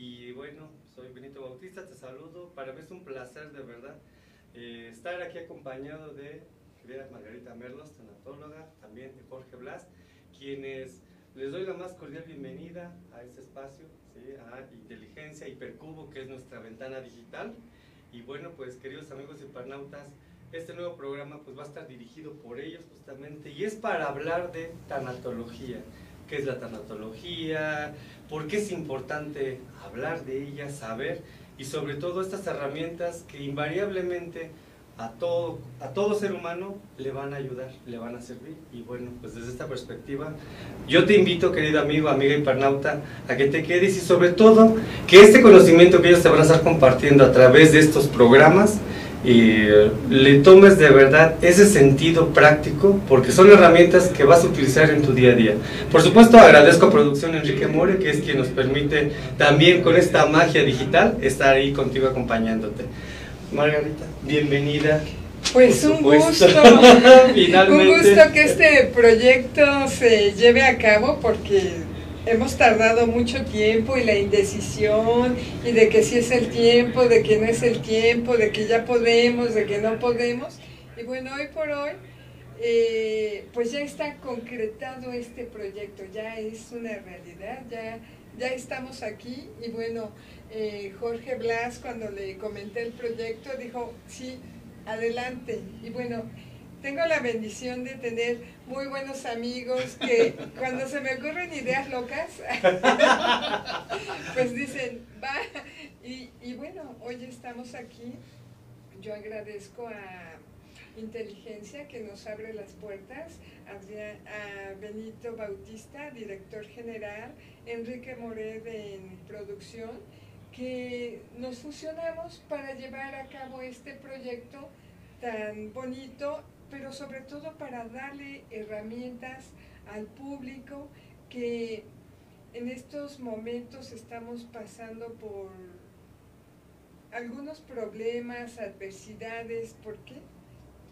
Y bueno, soy Benito Bautista, te saludo. Para mí es un placer de verdad eh, estar aquí acompañado de Margarita Merlos, tanatóloga, también de Jorge Blas, quienes les doy la más cordial bienvenida a este espacio, a Inteligencia Hipercubo, que es nuestra ventana digital. Y bueno, pues queridos amigos hipernáutas, este nuevo programa pues va a estar dirigido por ellos justamente y es para hablar de tanatología qué es la tanatología, por qué es importante hablar de ella, saber y sobre todo estas herramientas que invariablemente a todo, a todo ser humano le van a ayudar, le van a servir. Y bueno, pues desde esta perspectiva, yo te invito, querido amigo, amiga hipernauta, a que te quedes y sobre todo que este conocimiento que ellos te van a estar compartiendo a través de estos programas, y le tomes de verdad ese sentido práctico porque son herramientas que vas a utilizar en tu día a día. Por supuesto agradezco a Producción Enrique More que es quien nos permite también con esta magia digital estar ahí contigo acompañándote. Margarita, bienvenida. Pues un gusto, Finalmente. un gusto que este proyecto se lleve a cabo porque hemos tardado mucho tiempo y la indecisión y de que si es el tiempo, de que no es el tiempo, de que ya podemos, de que no podemos. Y bueno, hoy por hoy, eh, pues ya está concretado este proyecto, ya es una realidad, ya, ya estamos aquí y bueno, eh, Jorge Blas cuando le comenté el proyecto dijo, sí, adelante. Y bueno, tengo la bendición de tener muy buenos amigos que cuando se me ocurren ideas locas, pues dicen, va. Y, y, bueno, hoy estamos aquí. Yo agradezco a Inteligencia que nos abre las puertas, a, Benito Bautista, director general, Enrique Mored en producción, que nos fusionamos para llevar a cabo este proyecto tan bonito pero sobre todo para darle herramientas al público que en estos momentos estamos pasando por algunos problemas, adversidades, ¿por qué?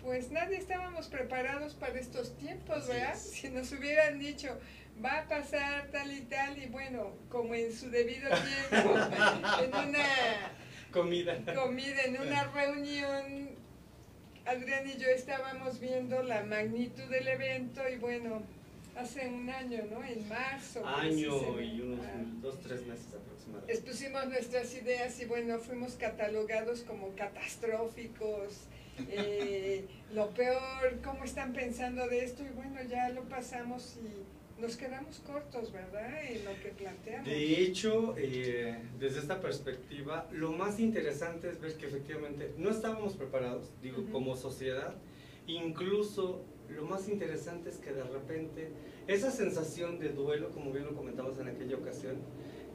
Pues nadie estábamos preparados para estos tiempos, ¿verdad? Si nos hubieran dicho, va a pasar tal y tal, y bueno, como en su debido tiempo, en una comida, comida en una reunión Adrián y yo estábamos viendo la magnitud del evento y bueno, hace un año, ¿no? En marzo. Año y unos dos, tres meses aproximadamente. Expusimos nuestras ideas y bueno, fuimos catalogados como catastróficos. Eh, lo peor, cómo están pensando de esto y bueno, ya lo pasamos y nos quedamos cortos, ¿verdad? En lo que planteamos. De hecho, eh, desde esta perspectiva, lo más interesante es ver que efectivamente no estábamos preparados, digo, como sociedad. Incluso lo más interesante es que de repente esa sensación de duelo, como bien lo comentamos en aquella ocasión,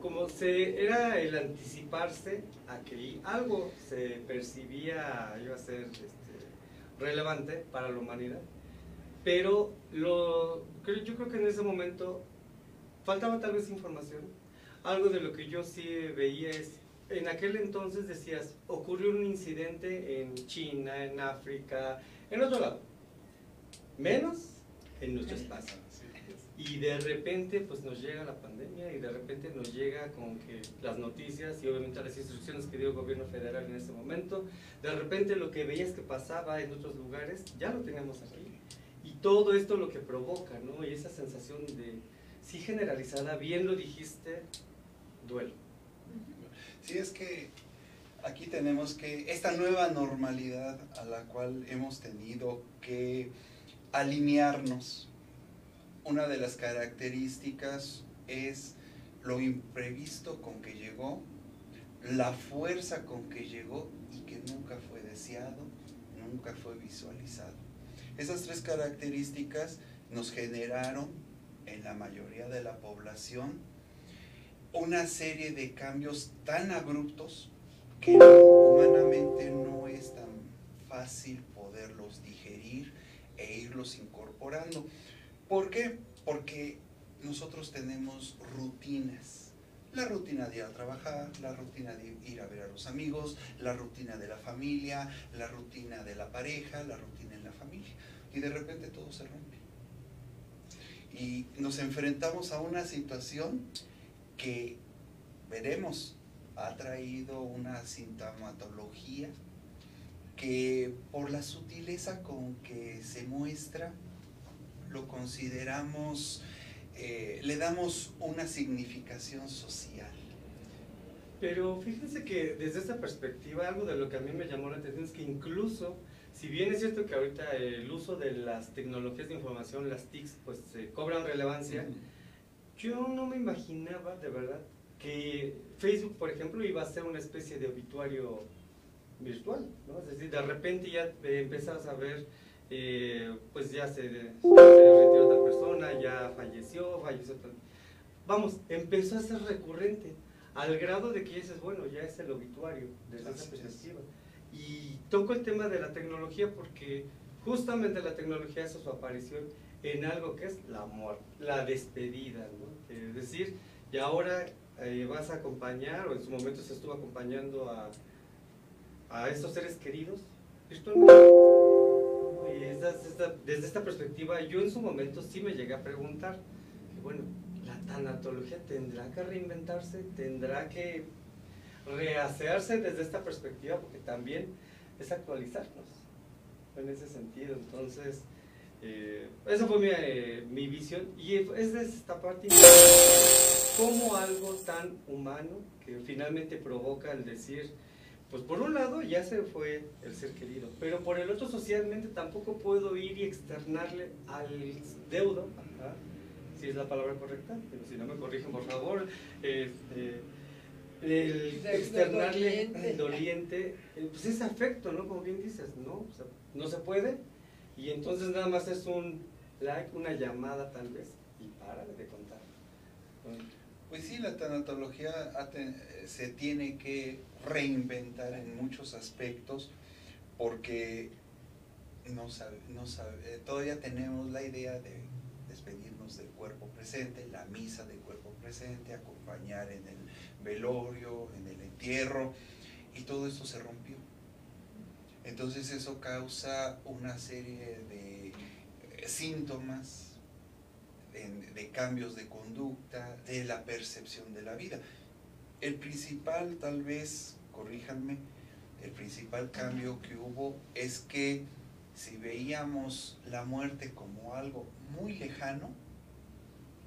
como se era el anticiparse a que algo se percibía iba a ser este, relevante para la humanidad pero lo, yo creo que en ese momento faltaba tal vez información. Algo de lo que yo sí veía es, en aquel entonces decías, ocurrió un incidente en China, en África, en otro lado, menos en nuestro espacio. Y de repente pues nos llega la pandemia y de repente nos llega con que las noticias y obviamente las instrucciones que dio el gobierno federal en ese momento, de repente lo que veías que pasaba en otros lugares, ya lo teníamos aquí y todo esto lo que provoca, ¿no? Y esa sensación de, sí generalizada, bien lo dijiste, duelo. Sí, es que aquí tenemos que, esta nueva normalidad a la cual hemos tenido que alinearnos, una de las características es lo imprevisto con que llegó, la fuerza con que llegó y que nunca fue deseado, nunca fue visualizado. Esas tres características nos generaron en la mayoría de la población una serie de cambios tan abruptos que humanamente no es tan fácil poderlos digerir e irlos incorporando. ¿Por qué? Porque nosotros tenemos rutinas. La rutina de ir a trabajar, la rutina de ir a ver a los amigos, la rutina de la familia, la rutina de la pareja, la rutina en la familia y de repente todo se rompe. Y nos enfrentamos a una situación que veremos ha traído una sintomatología que por la sutileza con que se muestra, lo consideramos, eh, le damos una significación social. Pero fíjense que desde esta perspectiva, algo de lo que a mí me llamó la atención es que incluso, si bien es cierto que ahorita el uso de las tecnologías de información, las TICs, pues se cobran relevancia, yo no me imaginaba de verdad que Facebook, por ejemplo, iba a ser una especie de obituario virtual, ¿no? Es decir, de repente ya empezás a ver, eh, pues ya se, se retiró otra persona, ya falleció, falleció Vamos, empezó a ser recurrente, al grado de que dices, bueno, ya es el obituario desde esa perspectiva. Y toco el tema de la tecnología porque justamente la tecnología hace su aparición en algo que es la muerte, la despedida, ¿no? Es decir, y ahora eh, vas a acompañar, o en su momento se estuvo acompañando a, a estos seres queridos. Y desde esta perspectiva, yo en su momento sí me llegué a preguntar, bueno, la tanatología tendrá que reinventarse, tendrá que rehacerse desde esta perspectiva, porque también es actualizarnos en ese sentido. Entonces, eh, esa fue mi, eh, mi, visión y es de esta parte como algo tan humano que finalmente provoca el decir, pues por un lado ya se fue el ser querido, pero por el otro socialmente tampoco puedo ir y externarle al deudo, si es la palabra correcta, pero si no me corrigen por favor, este, el externarle al doliente, eh, pues ese afecto, ¿no? Como bien dices, ¿no? no se puede y entonces nada más es un like, una llamada tal vez y para de contar. Pues sí, la tanatología se tiene que reinventar en muchos aspectos porque no sabe, no sabe, eh, todavía tenemos la idea de despedirnos del cuerpo presente, la misa del cuerpo presente, acompañar en el velorio, en el entierro, y todo esto se rompió. Entonces eso causa una serie de eh, síntomas de cambios de conducta, de la percepción de la vida. El principal, tal vez, corríjanme, el principal cambio que hubo es que si veíamos la muerte como algo muy lejano,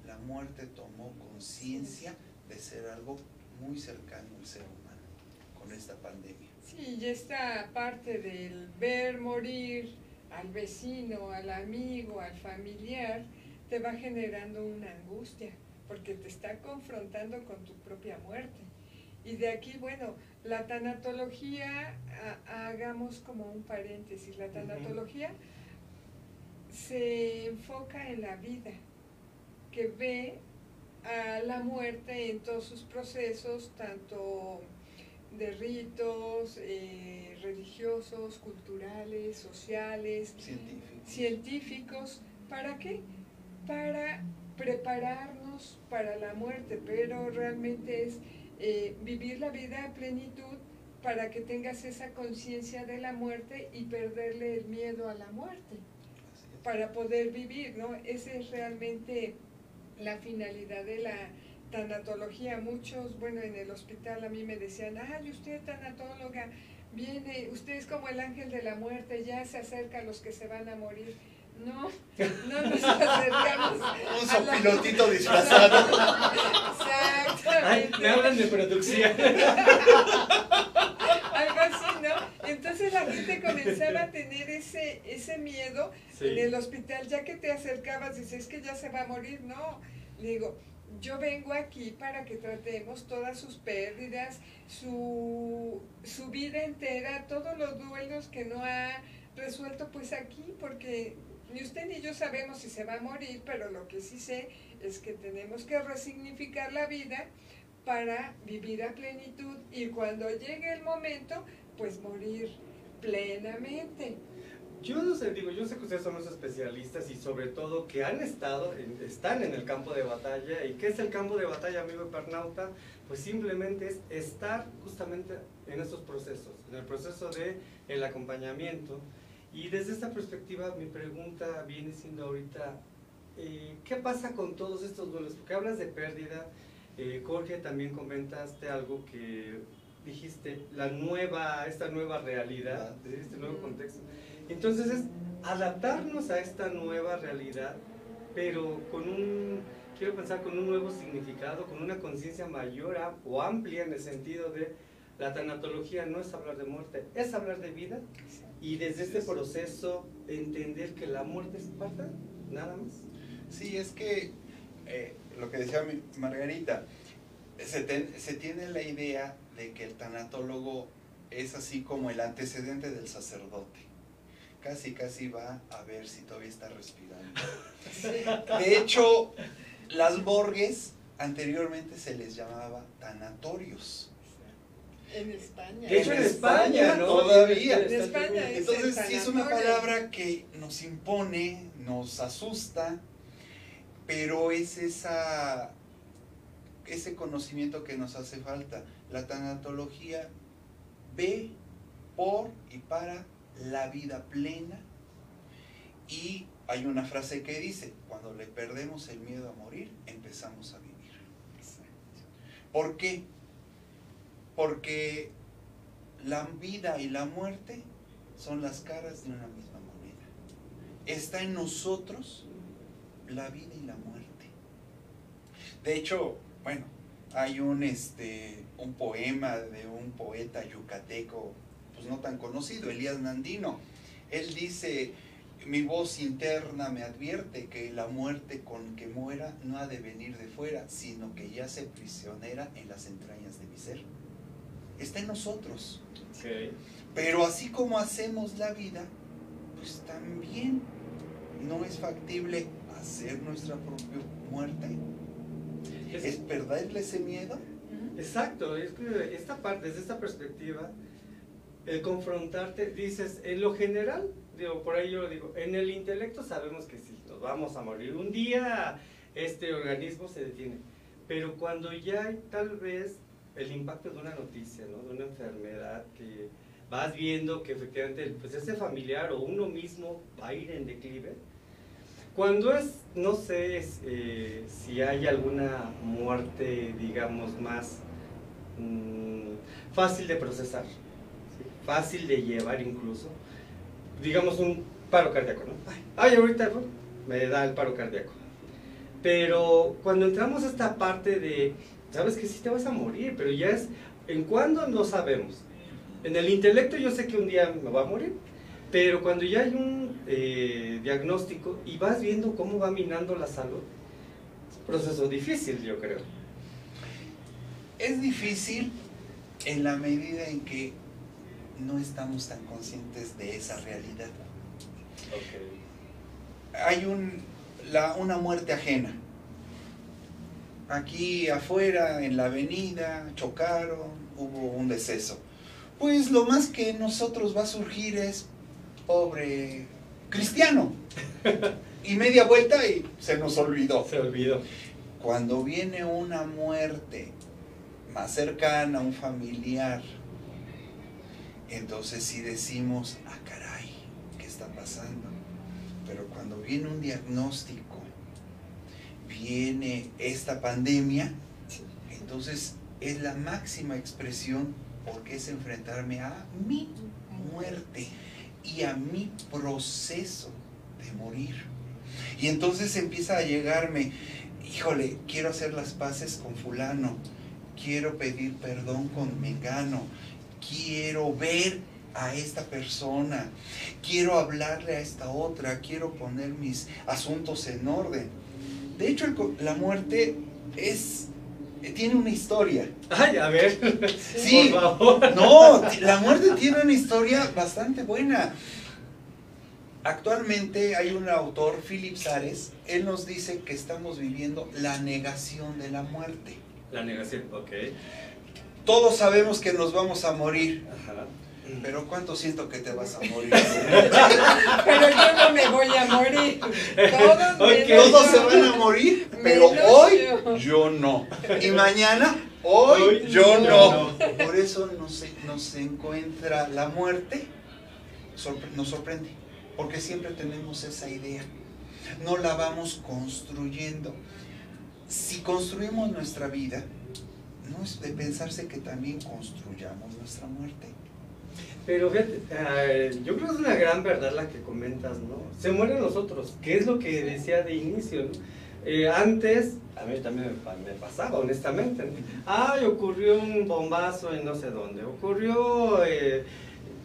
la muerte tomó conciencia de ser algo muy cercano al ser humano con esta pandemia. Sí, y esta parte del ver morir al vecino, al amigo, al familiar, te va generando una angustia, porque te está confrontando con tu propia muerte. Y de aquí, bueno, la tanatología, hagamos como un paréntesis, la tanatología se enfoca en la vida, que ve a la muerte en todos sus procesos, tanto de ritos eh, religiosos, culturales, sociales, científicos. científicos. ¿Para qué? para prepararnos para la muerte, pero realmente es eh, vivir la vida a plenitud para que tengas esa conciencia de la muerte y perderle el miedo a la muerte, para poder vivir, ¿no? Esa es realmente la finalidad de la tanatología. Muchos, bueno, en el hospital a mí me decían, ay, usted tanatóloga, viene, usted es como el ángel de la muerte, ya se acerca a los que se van a morir no, no nos acercamos. Un sopilotito disfrazado. Exactamente. me hablan de producción. Algo así, ¿no? Entonces la gente comenzaba a tener ese, ese miedo en el hospital, ya que te acercabas, dices, es que ya se va a morir. No, le digo, yo vengo aquí para que tratemos todas sus pérdidas, su, su vida entera, todos los duelos que no ha resuelto pues aquí, porque ni usted ni yo sabemos si se va a morir, pero lo que sí sé es que tenemos que resignificar la vida para vivir a plenitud y cuando llegue el momento, pues morir plenamente. Yo no sé, digo, yo sé que ustedes son los especialistas y sobre todo que han estado, están en el campo de batalla. ¿Y qué es el campo de batalla, amigo Pernauta? Pues simplemente es estar justamente en estos procesos, en el proceso de el acompañamiento, y desde esta perspectiva mi pregunta viene siendo ahorita, eh, ¿qué pasa con todos estos duelos? Porque hablas de pérdida Eh, Jorge, también comentaste algo que dijiste, la nueva, esta nueva realidad, este nuevo contexto. Entonces es adaptarnos a esta nueva realidad, pero con un, quiero pensar, con un nuevo significado, con una conciencia mayor o amplia en el sentido de la tanatología no es hablar de muerte, es hablar de vida y desde este proceso entender que la muerte es parte, nada más. Sí, es que eh, lo que decía Margarita, se, se tiene la idea de que el tanatólogo es así como el antecedente del sacerdote. Casi, casi va a ver si todavía está respirando. De hecho, las Borges anteriormente se les llamaba tanatorios. En España. De hecho, en España, ¿no? Todavía. En España Entonces, sí es una palabra que nos impone, nos asusta, pero es esa, ese conocimiento que nos hace falta. La tanatología ve por y para la vida plena y hay una frase que dice, cuando le perdemos el miedo a morir, empezamos a vivir. ¿Por qué? Porque la vida y la muerte son las caras de una misma moneda. Está en nosotros la vida y la muerte. De hecho, bueno, hay un, este, un poema de un poeta yucateco, pues no tan conocido, Elías Nandino. Él dice, mi voz interna me advierte que la muerte con que muera no ha de venir de fuera, sino que ya se prisionera en las entrañas de mi ser. Está en nosotros. Pero así como hacemos la vida, pues también no es factible hacer nuestra propia muerte. ¿Es perderle ese miedo? Exacto, es que esta parte, desde esta perspectiva, el confrontarte, dices, en lo general, digo, por ahí yo lo digo, en el intelecto sabemos que sí, nos vamos a morir. Un día este organismo se detiene, pero cuando ya hay tal vez el impacto de una noticia, ¿no? de una enfermedad que vas viendo que efectivamente pues ese familiar o uno mismo va a ir en declive, cuando es, no sé eh, si hay alguna muerte, digamos, más mm, fácil de procesar, fácil de llevar incluso, digamos un paro cardíaco, ¿no? Ay, ahorita me da el paro cardíaco. Pero cuando entramos a esta parte de, sabes que sí te vas a morir, pero ya es, ¿en cuándo? No sabemos. En el intelecto yo sé que un día me va a morir, pero cuando ya hay un eh, diagnóstico y vas viendo cómo va minando la salud, es un proceso difícil, yo creo. Es difícil en la medida en que no estamos tan conscientes de esa realidad. Hay un, la, una muerte ajena. Aquí afuera, en la avenida, chocaron, hubo un deceso. Pues lo más que nosotros va a surgir es pobre cristiano. Y media vuelta y se nos olvidó. Se olvidó. Cuando viene una muerte más cercana, un familiar, entonces sí decimos, ah, caray, ¿qué está pasando? Pero cuando viene un diagnóstico, viene esta pandemia, entonces es la máxima expresión porque es enfrentarme a mi muerte y a mi proceso de morir. Y entonces empieza a llegarme, híjole, quiero hacer las paces con fulano, quiero pedir perdón con Mengano, quiero ver a esta persona, quiero hablarle a esta otra, quiero poner mis asuntos en orden. De hecho, la muerte es tiene una historia. Ay, a ver. Sí, por favor. No, la muerte tiene una historia bastante buena. Actualmente hay un autor, Philip Sares, él nos dice que estamos viviendo la negación de la muerte. La negación, ok. Todos sabemos que nos vamos a morir. Ajá. Pero ¿cuánto siento que te vas a morir? pero yo no me voy a morir. Todos, se van a morir, pero hoy yo. no. Y mañana, hoy, yo, no. Por eso nos, nos encuentra la muerte, nos sorprende, porque siempre tenemos esa idea. No la vamos construyendo. si construimos nuestra vida, no es de pensarse que también construyamos nuestra muerte. Pero fíjate, eh, yo creo que es una gran verdad la que comentas, ¿no? Se mueren nosotros, que es lo que decía de inicio, ¿no? Eh, antes, a mí también me, pasaba, honestamente. ¿no? Ay, ocurrió un bombazo en no sé dónde, ocurrió eh,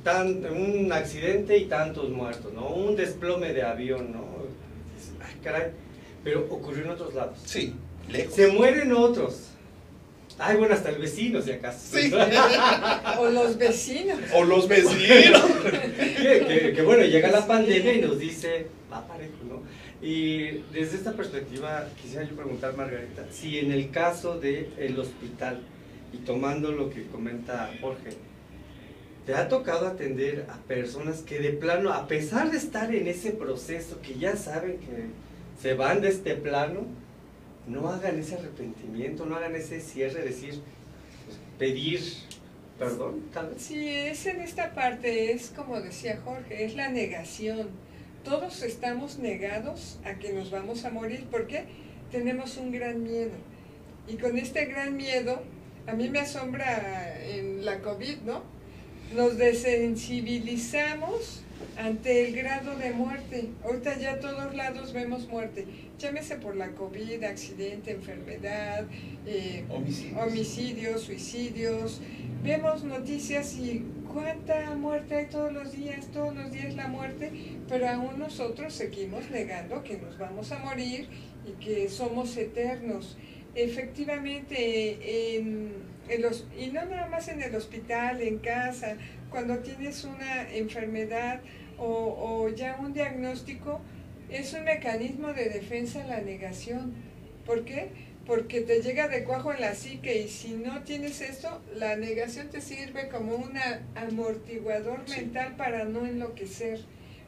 tan, un accidente y tantos muertos, ¿no? Un desplome de avión, ¿no? Ay, caray, pero ocurrió en otros lados. Sí, lejos. Se mueren otros. Ay, bueno, hasta el vecino, si acaso. Sí. o los vecinos. O los vecinos. que, que, bueno, llega la pandemia y nos dice, va parejo, ¿no? Y desde esta perspectiva, quisiera yo preguntar, Margarita, si en el caso del hospital, y tomando lo que comenta Jorge, ¿te ha tocado atender a personas que de plano, a pesar de estar en ese proceso, que ya saben que se van de este plano, no hagan ese arrepentimiento, no hagan ese cierre, decir, pues, pedir perdón, tal vez. Sí, es en esta parte, es como decía Jorge, es la negación. Todos estamos negados a que nos vamos a morir porque tenemos un gran miedo. Y con este gran miedo, a mí me asombra en la COVID, ¿no? Nos desensibilizamos ante el grado de muerte. Ahorita ya todos lados vemos muerte. Llámese por la COVID, accidente, enfermedad, eh, Homicidios. homicidios, suicidios. Vemos noticias y cuánta muerte hay todos los días, todos los días la muerte, pero aún nosotros seguimos negando que nos vamos a morir y que somos eternos. Efectivamente, en, en los, y no nada más en el hospital, en casa, cuando tienes una enfermedad o, o ya un diagnóstico, es un mecanismo de defensa la negación. ¿Por qué? Porque te llega de cuajo en la psique y si no tienes esto, la negación te sirve como un amortiguador Sí. mental para no enloquecer.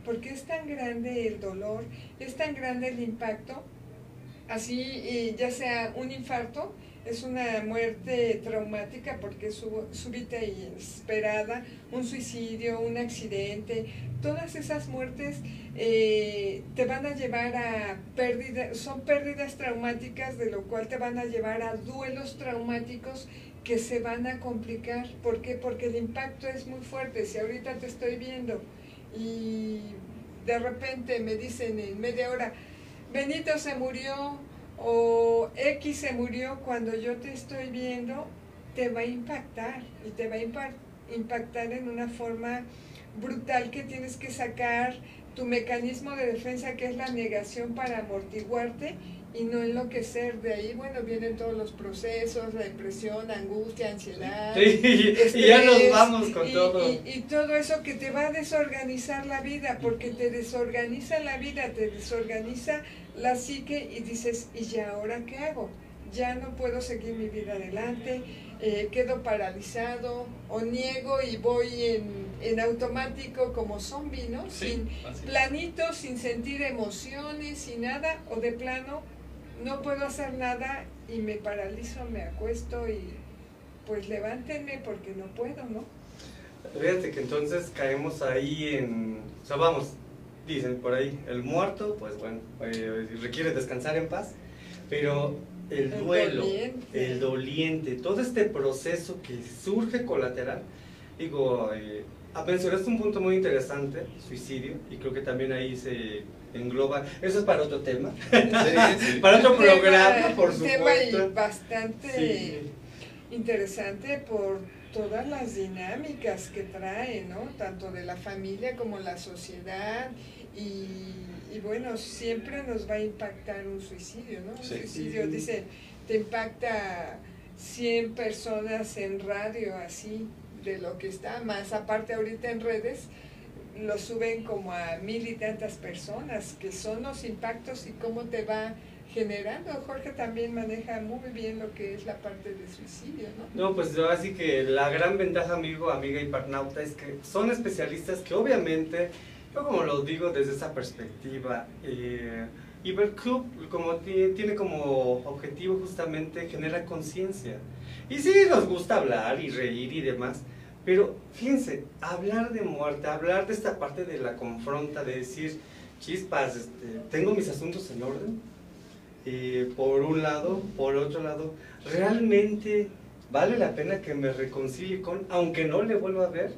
Porque es tan grande el dolor, es tan grande el impacto, así y ya sea un infarto, es una muerte traumática porque es súbita y inesperada, un suicidio, un accidente, todas esas muertes eh, te van a llevar a pérdidas, son pérdidas traumáticas, de lo cual te van a llevar a duelos traumáticos que se van a complicar. ¿Por qué? Porque el impacto es muy fuerte. Si ahorita te estoy viendo y de repente me dicen en media hora, Benito se murió o X se murió cuando yo te estoy viendo, te va a impactar y te va a impa- impactar en una forma brutal que tienes que sacar tu mecanismo de defensa que es la negación para amortiguarte y no enloquecer. De ahí, bueno, vienen todos los procesos, la depresión, angustia, ansiedad. Sí, y ya nos vamos con y- todo. Y, y todo eso que te va a desorganizar la vida, porque te desorganiza la vida, te desorganiza la psique y dices, ¿y ya ahora qué hago? Ya no puedo seguir mi vida adelante, eh, quedo paralizado o niego y voy en, en automático como zombie, ¿no? Sin, planito, sin sentir emociones, sin nada, o de plano no puedo hacer nada y me paralizo, me acuesto y pues levántenme porque no puedo, ¿no? Fíjate que entonces caemos ahí en... O sea, vamos, dicen por ahí, el muerto, pues bueno, eh, requiere descansar en paz, pero el El duelo, doliente. el doliente, todo este proceso que surge colateral, digo, eh, mencionaste un punto muy interesante, suicidio, y creo que también ahí se engloba, eso es para otro tema, Sí, sí. para otro tema- programa, por un tema supuesto. bastante Sí. interesante por todas las dinámicas que trae, ¿no? Tanto de la familia como la sociedad y, y bueno, siempre nos va a impactar un suicidio, ¿no? Un Sí. suicidio, dice, te impacta 100 personas en radio así, de lo que está, más aparte ahorita en redes, lo suben como a mil y tantas personas, que son los impactos y cómo te va generando. Jorge también maneja muy bien lo que es la parte de suicidio, ¿no? No, pues así que la gran ventaja, amigo, amiga y partnauta, es que son especialistas que obviamente, yo como lo digo desde esa perspectiva, eh, Iberclub como ti- tiene como objetivo justamente generar conciencia. Y sí, nos gusta hablar y reír y demás, pero fíjense, hablar de muerte, hablar de esta parte de la confronta, de decir, chispas, este, tengo mis asuntos en orden, eh, por un lado, por otro lado, realmente vale la pena que me reconcilie con, aunque no le vuelva a ver.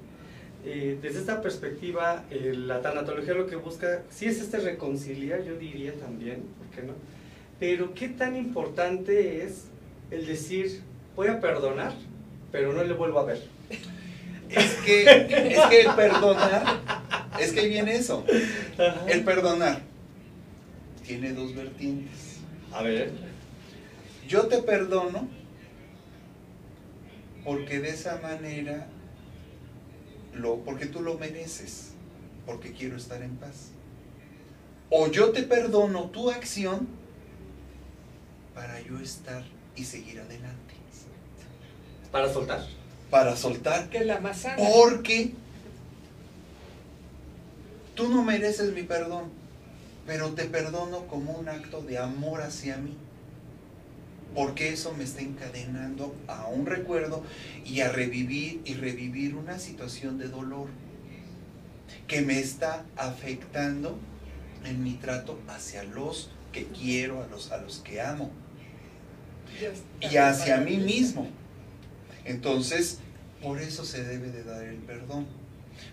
Eh, desde esta perspectiva, eh, la tanatología lo que busca, sí es este reconciliar, yo diría también, ¿por qué no? Pero qué tan importante es el decir, voy a perdonar, pero no le vuelvo a ver. Es que, es que el perdonar, es que viene eso. El perdonar tiene dos vertientes. A ver. Yo te perdono porque de esa manera, lo, porque tú lo mereces, porque quiero estar en paz. O yo te perdono tu acción para yo estar y seguir adelante. Para soltar. Para soltar. Que la Porque tú no mereces mi perdón, pero te perdono como un acto de amor hacia mí porque eso me está encadenando a un recuerdo y a revivir y revivir una situación de dolor que me está afectando en mi trato hacia los que quiero, a los, a los que amo y hacia mí mismo. Entonces, por eso se debe de dar el perdón.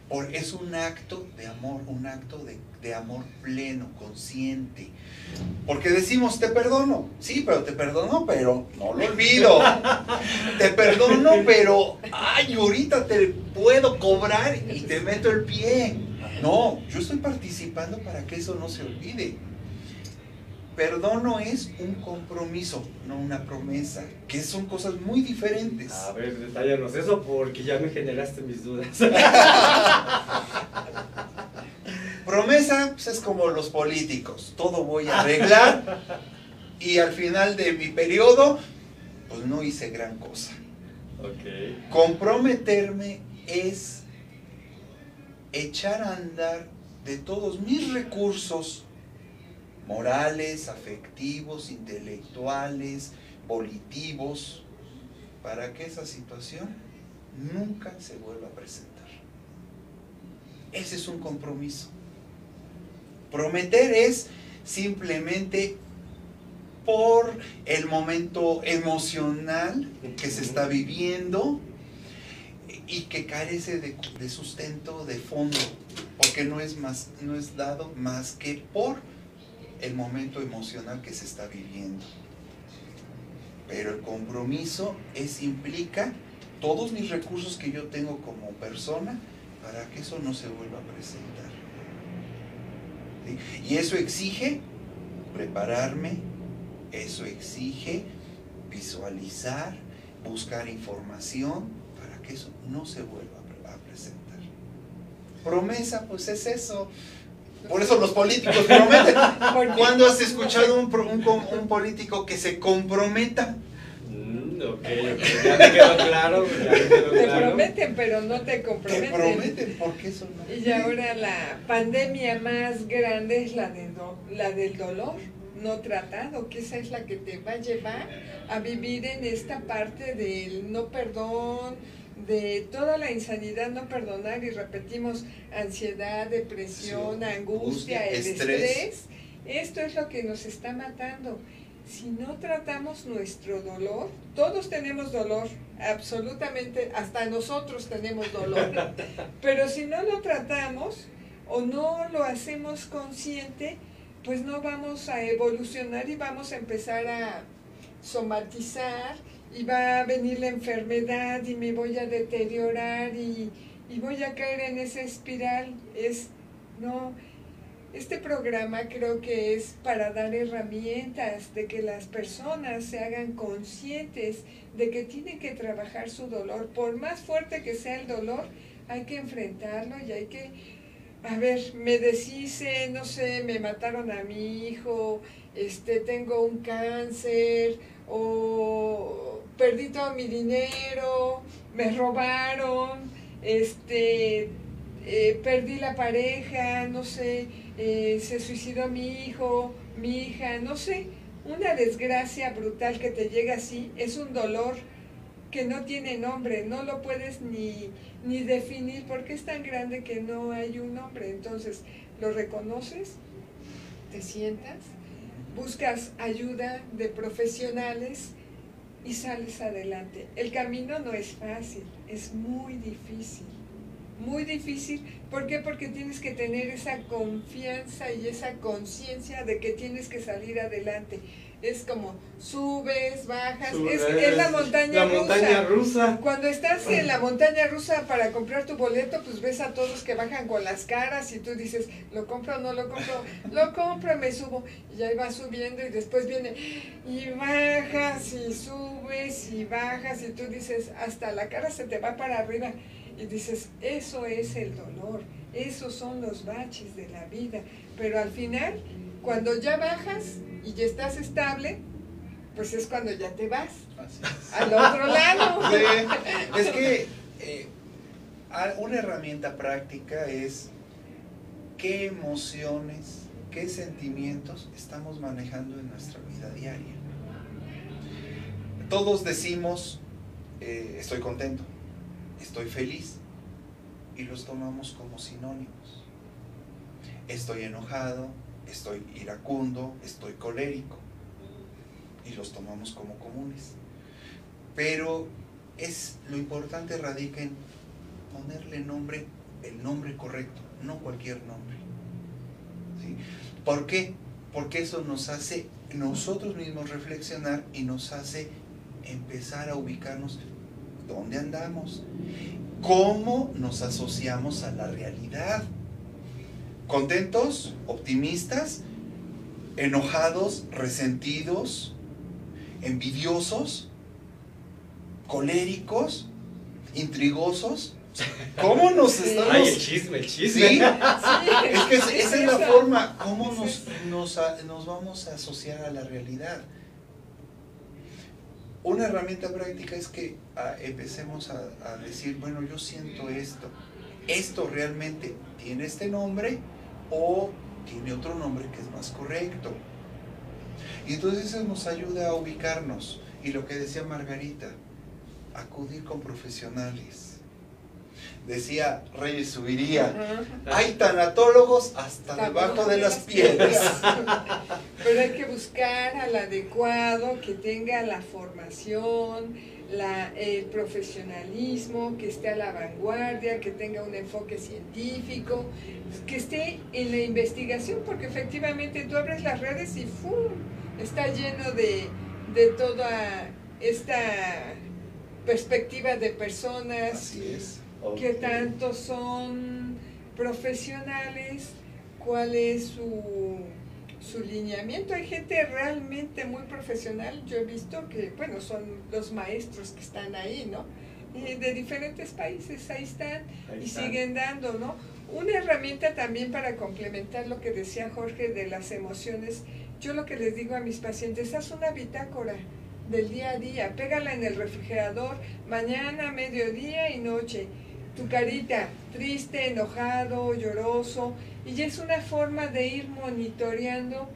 Por, es un acto de amor, un acto de, de amor pleno, consciente, porque decimos, te perdono. Sí, pero te perdono, pero no lo olvido. te perdono, pero, ay, ahorita te puedo cobrar y te meto el pie. No, yo estoy participando para que eso no se olvide. Perdono es un compromiso, no una promesa, que son cosas muy diferentes. A ver, detállanos eso porque ya me generaste mis dudas. Promesa pues, es como los políticos, todo voy a arreglar y al final de mi periodo, pues no hice gran cosa. Comprometerme es echar a andar de todos mis recursos morales, afectivos, intelectuales, volitivos, para que esa situación nunca se vuelva a presentar. Ese es un compromiso. Prometer es simplemente por el momento emocional que se está viviendo y que carece de, sustento de fondo, porque no es, más, no es dado más que por el momento emocional que se está viviendo. Pero el compromiso es implica todos mis recursos que yo tengo como persona para que eso no se vuelva a presentar. Y eso exige prepararme, eso exige visualizar, buscar información para que eso no se vuelva a presentar. Promesa, pues es eso. Por eso los políticos prometen. ¿Cuándo has escuchado un, un, político que se comprometa? Mm, ok, ya me quedó claro. te prometen, pero no te comprometen. Te prometen, porque eso no. Y ahora la pandemia más grande es la, de la del dolor no tratado, que esa es la que te va a llevar a vivir en esta parte del no perdón, de toda la insanidad no perdonar y repetimos ansiedad, depresión, angustia, el estrés. Esto es lo que nos está matando. Si no tratamos nuestro dolor, todos tenemos dolor, absolutamente, hasta nosotros tenemos dolor, pero si no lo tratamos o no lo hacemos consciente, pues no vamos a evolucionar y vamos a empezar a somatizar y va a venir la enfermedad y me voy a deteriorar y, voy a caer en esa espiral. Es, no, este programa creo que es para dar herramientas de que las personas se hagan conscientes de que tienen que trabajar su dolor. Por más fuerte que sea el dolor, hay que enfrentarlo y hay que, a ver, me deshice, no sé, me mataron a mi hijo, este, tengo un cáncer o perdí todo mi dinero, me robaron, este, eh, perdí la pareja, no sé, eh, se suicidó mi hijo, mi hija, no sé, una desgracia brutal que te llega así, es un dolor que no tiene nombre, no lo puedes ni, ni definir porque es tan grande que no hay un nombre. Entonces, lo reconoces, te sientas buscas ayuda de profesionales y sales adelante. El camino no es fácil, es muy difícil. Muy difícil, ¿por qué? Porque tienes que tener esa confianza y esa conciencia de que tienes que salir adelante es como subes, bajas, es, la montaña, la montaña rusa. Cuando estás en la montaña rusa para comprar tu boleto, pues ves a todos que bajan con las caras y tú dices, ¿lo compro o no lo compro? Lo compro, me subo. Y ahí vas subiendo y después viene y bajas y subes y bajas y tú dices, hasta la cara se te va para arriba. Y dices, eso es el dolor, esos son los baches de la vida. Pero al final, cuando ya bajas, y ya estás estable, pues es cuando ya te vas al otro lado. es que eh, una herramienta práctica es qué emociones, qué sentimientos estamos manejando en nuestra vida diaria. Todos decimos, eh, estoy contento, estoy feliz, y los tomamos como sinónimos. Estoy enojado, estoy iracundo, estoy colérico. Y los tomamos como comunes. Pero es lo importante radica en ponerle nombre, el nombre correcto, no cualquier nombre. ¿Por qué? Porque eso nos hace nosotros mismos reflexionar y nos hace empezar a ubicarnos dónde andamos, cómo nos asociamos a la realidad contentos, optimistas, enojados, resentidos, envidiosos, coléricos, intrigosos. ¿Cómo nos estamos... Ay, el chisme, el chisme. ¿Sí? Es que esa es la forma, ¿cómo nos, nos, vamos a asociar a la realidad? Una herramienta práctica es que ah, empecemos a, a decir, bueno, yo siento esto, esto realmente tiene este nombre, o tiene otro nombre que es más correcto. Y entonces eso nos ayuda a ubicarnos. Y lo que decía Margarita, acudir con profesionales. Decía Reyes Subiría, hay tanatólogos hasta debajo de las piedras. Pero hay que buscar al adecuado, que tenga la formación, la, el profesionalismo, que esté a la vanguardia, que tenga un enfoque científico, que esté en la investigación, porque efectivamente tú abres las redes y ¡fum! está lleno de, de toda esta perspectiva de personas que tanto son profesionales, cuál es su su lineamiento. Hay gente realmente muy profesional, yo he visto que, bueno, son los maestros que están ahí, ¿no? de diferentes países, ahí están y siguen dando, ¿no? Una herramienta también para complementar lo que decía Jorge de las emociones, yo lo que les digo a mis pacientes, haz una bitácora del día a día, pégala en el refrigerador, mañana, mediodía y noche tu carita triste, enojado, lloroso, y es una forma de ir monitoreando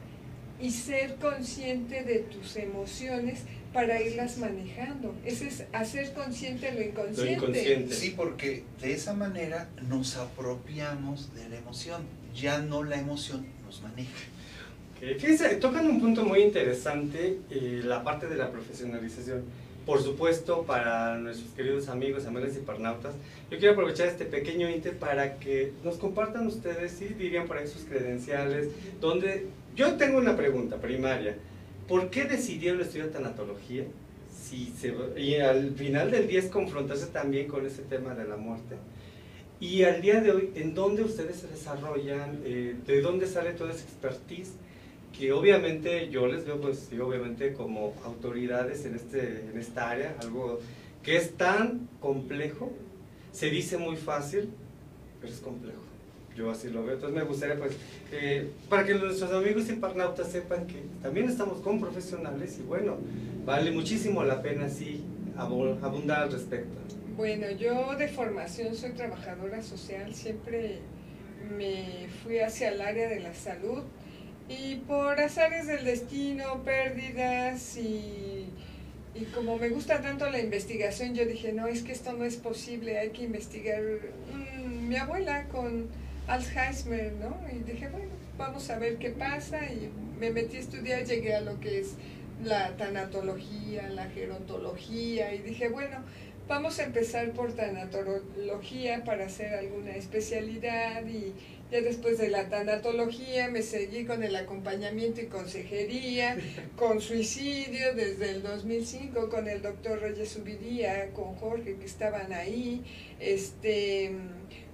y ser consciente de tus emociones para irlas manejando. Ese es hacer consciente lo inconsciente. Lo inconsciente. Sí, porque de esa manera nos apropiamos de la emoción, ya no la emoción nos maneja. Fíjense, tocan un punto muy interesante, eh, la parte de la profesionalización por supuesto, para nuestros queridos amigos, amigas y parnautas, yo quiero aprovechar este pequeño inter para que nos compartan ustedes, si dirían por ahí sus credenciales, donde yo tengo una pregunta primaria. ¿Por qué decidieron estudiar tanatología? Si se, y al final del día es confrontarse también con ese tema de la muerte. Y al día de hoy, ¿en dónde ustedes se desarrollan? Eh, ¿De dónde sale toda esa expertise? Que obviamente yo les veo pues obviamente como autoridades en, este, en esta área, algo que es tan complejo, se dice muy fácil, pero es complejo. Yo así lo veo. Entonces me gustaría pues para que nuestros amigos imparnautas sepan que también estamos con profesionales y bueno, vale muchísimo la pena así abundar al respecto. Bueno, yo de formación soy trabajadora social, siempre me fui hacia el área de la salud, y por azares del destino, pérdidas y, y, como me gusta tanto la investigación, yo dije, no, es que esto no es posible, hay que investigar. Mm, mi abuela con Alzheimer, ¿no? Y dije, bueno, vamos a ver qué pasa y me metí a estudiar, llegué a lo que es la tanatología, la gerontología y dije, bueno, vamos a empezar por tanatología para hacer alguna especialidad y ya después de la tanatología me seguí con el acompañamiento y consejería, con suicidio desde el 2005 con el doctor Reyes Subiría, con Jorge que estaban ahí, este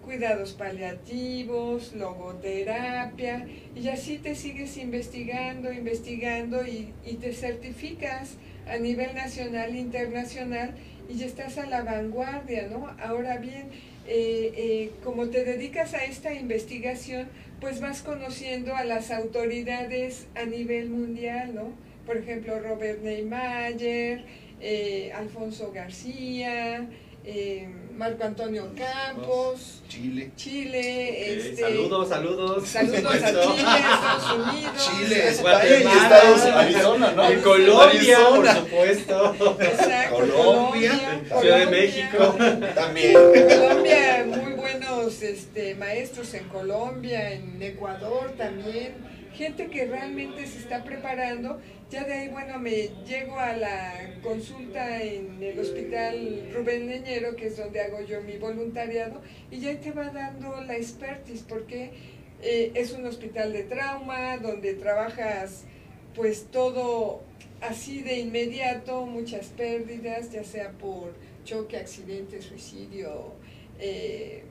cuidados paliativos, logoterapia, y así te sigues investigando, investigando y, y te certificas a nivel nacional e internacional y ya estás a la vanguardia, ¿no? Ahora bien, eh, eh, como te dedicas a esta investigación, pues vas conociendo a las autoridades a nivel mundial, ¿no? Por ejemplo, Robert Neymayer, eh, Alfonso García, eh, Marco Antonio Campos, Chile. Chile, este, saludos, saludos. Saludos a Chile, Estados Unidos. Chile, España Estados Arizona, ¿no? En Colombia, por Arizona. supuesto. Exacto, Colombia, Ciudad de Colombia. México. También. Colombia, muy buenos este, maestros en Colombia, en Ecuador también, gente que realmente se está preparando. Ya de ahí, bueno, me llego a la consulta en el hospital Rubén Leñero, que es donde hago yo mi voluntariado, y ya te va dando la expertise, porque eh, es un hospital de trauma, donde trabajas pues todo así de inmediato, muchas pérdidas, ya sea por choque, accidente, suicidio, eh,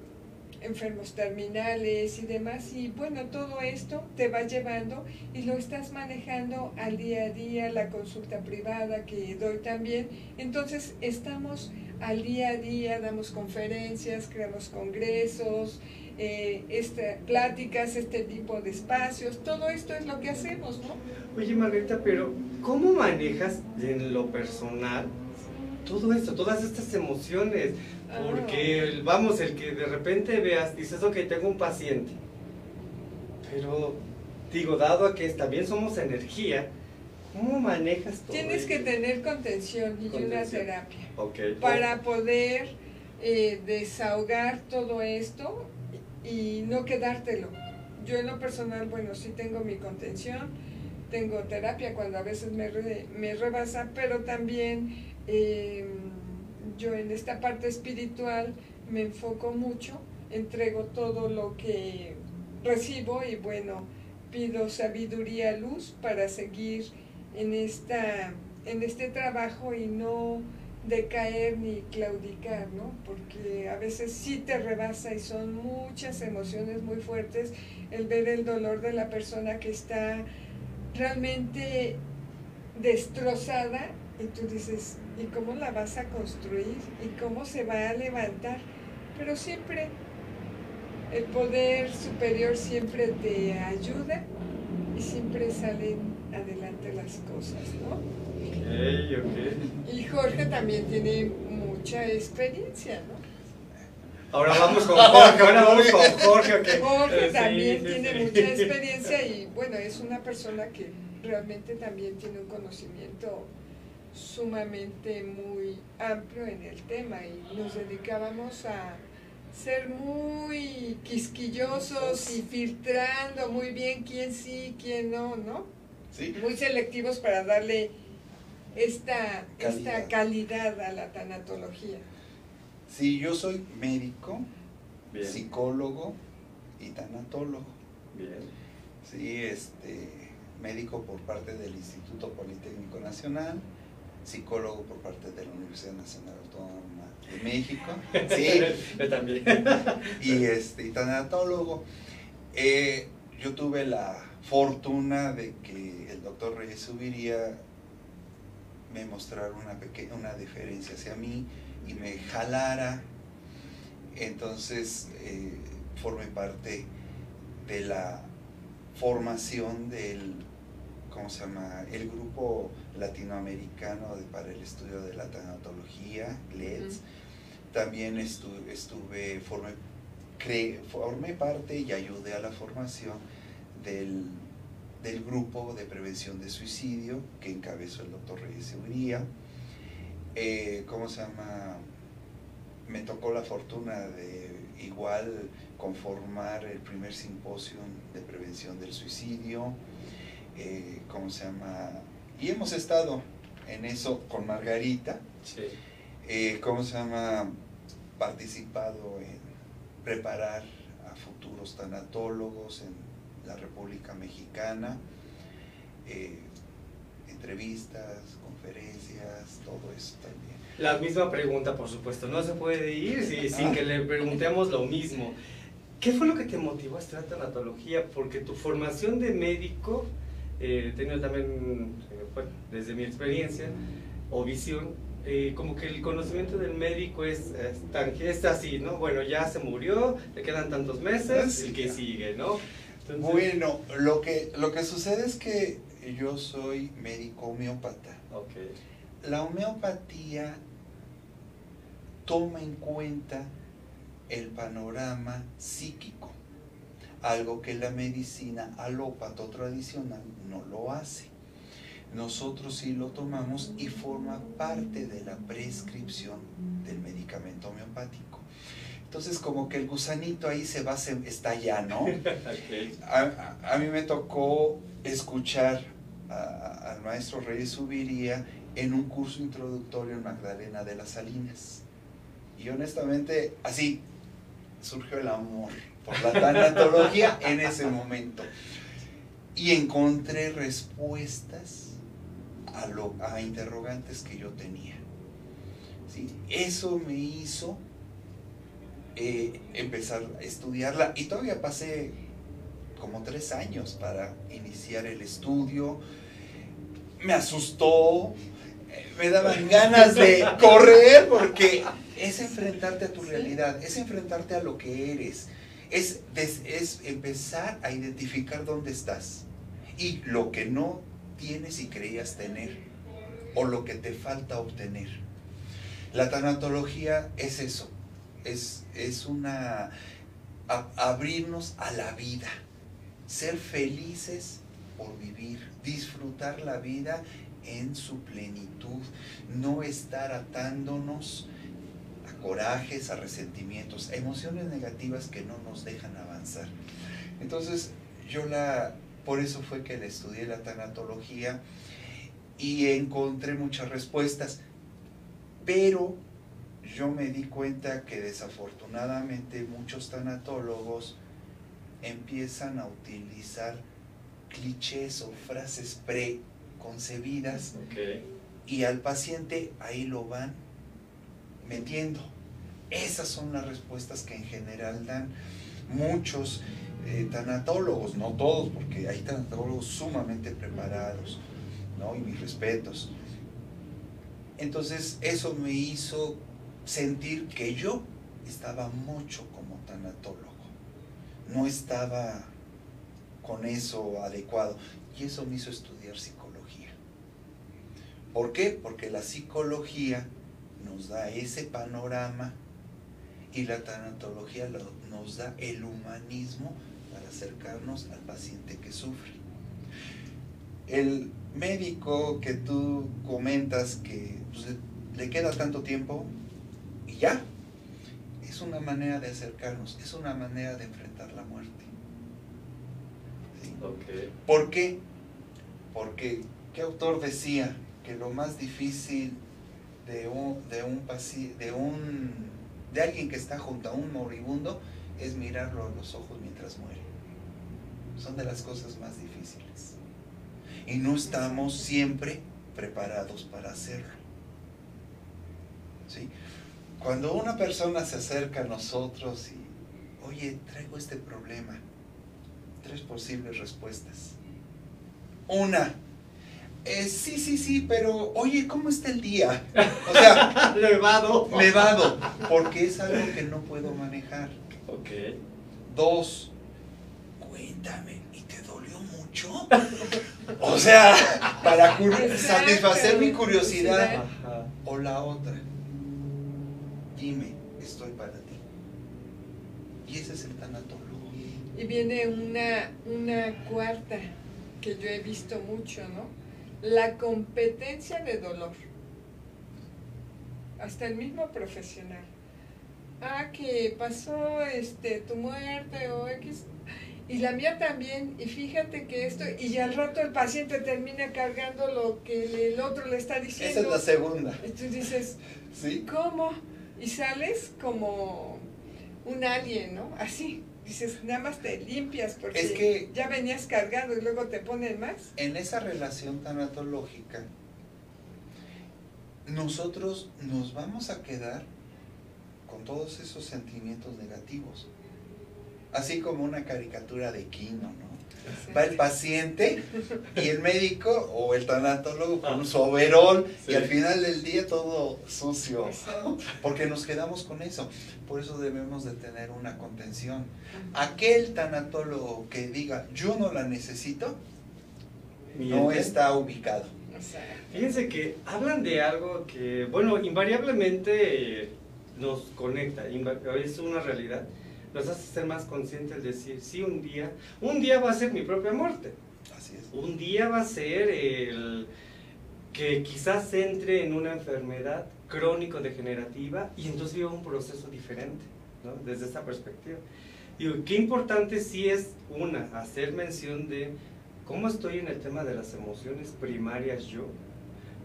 enfermos terminales y demás. Y bueno, todo esto te va llevando y lo estás manejando al día a día, la consulta privada que doy también. Entonces estamos al día a día, damos conferencias, creamos congresos, eh, este, pláticas, este tipo de espacios, todo esto es lo que hacemos, ¿no? Oye, Margarita, pero ¿cómo manejas en lo personal todo esto, todas estas emociones? Porque, vamos, el que de repente veas, dices, ok, tengo un paciente, pero digo, dado a que también somos energía, ¿cómo manejas todo Tienes que tener contención y una terapia Ok. para poder eh, desahogar todo esto y no quedártelo. Yo en lo personal, bueno, sí tengo mi contención, tengo terapia cuando a veces me, re- me rebasa, pero también eh, yo en esta parte espiritual me enfoco mucho, entrego todo lo que recibo y bueno, pido sabiduría, luz para seguir en, esta, en este trabajo y no decaer ni claudicar, ¿no? Porque a veces sí te rebasa y son muchas emociones muy fuertes el ver el dolor de la persona que está realmente destrozada y tú dices, ¿y cómo la vas a construir? ¿Y cómo se va a levantar? Pero siempre el poder superior siempre te ayuda y siempre salen adelante las cosas, ¿no? Ok, ok. Y Jorge también tiene mucha experiencia, ¿no? Ahora vamos con Jorge, ahora vamos con Jorge. Jorge Sí, también sí, tiene sí. mucha experiencia y bueno, es una persona que realmente también tiene un conocimiento sumamente muy amplio en el tema y nos dedicábamos a ser muy quisquillosos y filtrando muy bien quién sí, quién no, ¿no? Sí. Muy selectivos para darle esta, esta Calidad. calidad a la tanatología. Sí, yo soy médico, Bien, psicólogo y tanatólogo. bien. Sí, este, médico por parte del Instituto Politécnico Nacional, psicólogo por parte de la Universidad Nacional Autónoma de México. Sí, Yo también. y este y tanatólogo. Eh, yo tuve la fortuna de que el doctor Reyes Subiría me mostrara una pequeña una diferencia hacia mí y me jalara. Entonces eh, formé parte de la formación del ¿cómo se llama? el grupo latinoamericano de- para el estudio de la tanatología, LEDS. También estu- estuve, formé, cre- formé parte y ayudé a la formación del, del grupo de prevención de suicidio que encabezó el doctor Reyes Seguría. Eh, ¿Cómo se llama? me tocó la fortuna de igual conformar el primer simposio de prevención del suicidio, eh, ¿cómo se llama? Y hemos estado en eso con Margarita, eh, ¿cómo se llama? Participado en preparar a futuros tanatólogos en la República Mexicana, eh, entrevistas, conferencias, todo eso también. La misma pregunta, por supuesto, no se puede ir sin ah. que le preguntemos lo mismo. ¿Qué fue lo que te motivó a estudiar tanatología? Porque tu formación de médico, he tenido también, bueno, desde mi experiencia o visión, eh, como que el conocimiento del médico es, es, así, ¿no? Bueno, ya se murió, le quedan tantos meses, el que sigue, ¿no? bueno, lo que, lo que sucede es que yo soy médico homeópata. Okay. La homeopatía toma en cuenta el panorama psíquico, algo que la medicina alópato tradicional no lo hace. Nosotros sí lo tomamos y forma parte de la prescripción del medicamento homeopático. Entonces como que el gusanito ahí se va, se, está ya, ¿no? a, mí me tocó escuchar al maestro Reyes Subiría en un curso introductorio en Magdalena de las Salinas. Y honestamente, así, surgió el amor por la tanatología en ese momento. Y encontré respuestas a, lo, a interrogantes que yo tenía. ¿Sí? Eso me hizo eh, empezar a estudiarla y todavía pasé como tres años para iniciar el estudio. Me asustó, me daban ganas de correr porque es enfrentarte a tu realidad, es enfrentarte a lo que eres, es, empezar a identificar dónde estás y lo que no tienes y creías tener o lo que te falta obtener. La tanatología es eso, es, es una abrirnos a la vida, ser felices por vivir, disfrutar la vida en su plenitud, no estar atándonos corajes, a resentimientos, a emociones negativas que no nos dejan avanzar. Entonces, yo la, por eso fue que le estudié la tanatología y encontré muchas respuestas, pero yo me di cuenta que desafortunadamente muchos tanatólogos empiezan a utilizar clichés o frases preconcebidas y al paciente ahí lo van metiendo. Esas son las respuestas que en general dan muchos eh, tanatólogos, no todos, porque hay tanatólogos sumamente preparados, ¿no? Y mis respetos. Entonces eso me hizo sentir que yo estaba mucho como tanatólogo, no estaba con eso adecuado. Y eso me hizo estudiar psicología. ¿Por qué? Porque la psicología nos da ese panorama y la tanatología nos da el humanismo para acercarnos al paciente que sufre. El médico que tú comentas que pues, le queda tanto tiempo y ya, es una manera de acercarnos, es una manera de enfrentar la muerte. ¿Por qué? Porque, ¿qué autor decía que lo más difícil de un, de un, de un de alguien que está junto a un moribundo es mirarlo a los ojos mientras muere. Son de las cosas más difíciles. Y no estamos siempre preparados para hacerlo. ¿Sí? Cuando una persona se acerca a nosotros y, oye, traigo este problema, tres posibles respuestas. Una, eh, sí, sí, sí, pero oye, ¿cómo está el día? O sea, levado. Levado, porque es algo que no puedo manejar. Ok. Dos, cuéntame, ¿y te dolió mucho? O sea, para satisfacer mi curiosidad. O la otra, dime, estoy para ti. Y ese es el tanatólogo. Y viene una, una cuarta que yo he visto mucho, ¿no? La competencia de dolor. Hasta el mismo profesional. ah, que pasó este, tu muerte o X, y la mía también, y fíjate que esto, y al rato el paciente termina cargando lo que el otro le está diciendo. Esa es la segunda. Y tú dices, ¿Sí? ¿cómo? Y sales como un alien, ¿no? Así. Dices, nada más te limpias porque Es que- ya venías cargado y luego te ponen más. En esa relación tanatológica, nosotros nos vamos a quedar con todos esos sentimientos negativos. Así como una caricatura de Kino, ¿no? Va el paciente y el médico o el tanatólogo con su overol y al final del día todo sucio, porque nos quedamos con eso. Por eso debemos de tener una contención. Aquel tanatólogo que diga yo no la necesito, no está ubicado. Fíjense que hablan de algo que, bueno, invariablemente nos conecta, es una realidad, nos hace ser más conscientes, el decir, sí, un día, un día va a ser mi propia muerte, Así es. un día va a ser el que quizás entre en una enfermedad crónico-degenerativa y entonces viva un proceso diferente, ¿no? Desde esta perspectiva. Digo, qué importante sí es, una, hacer mención de cómo estoy en el tema de las emociones primarias yo,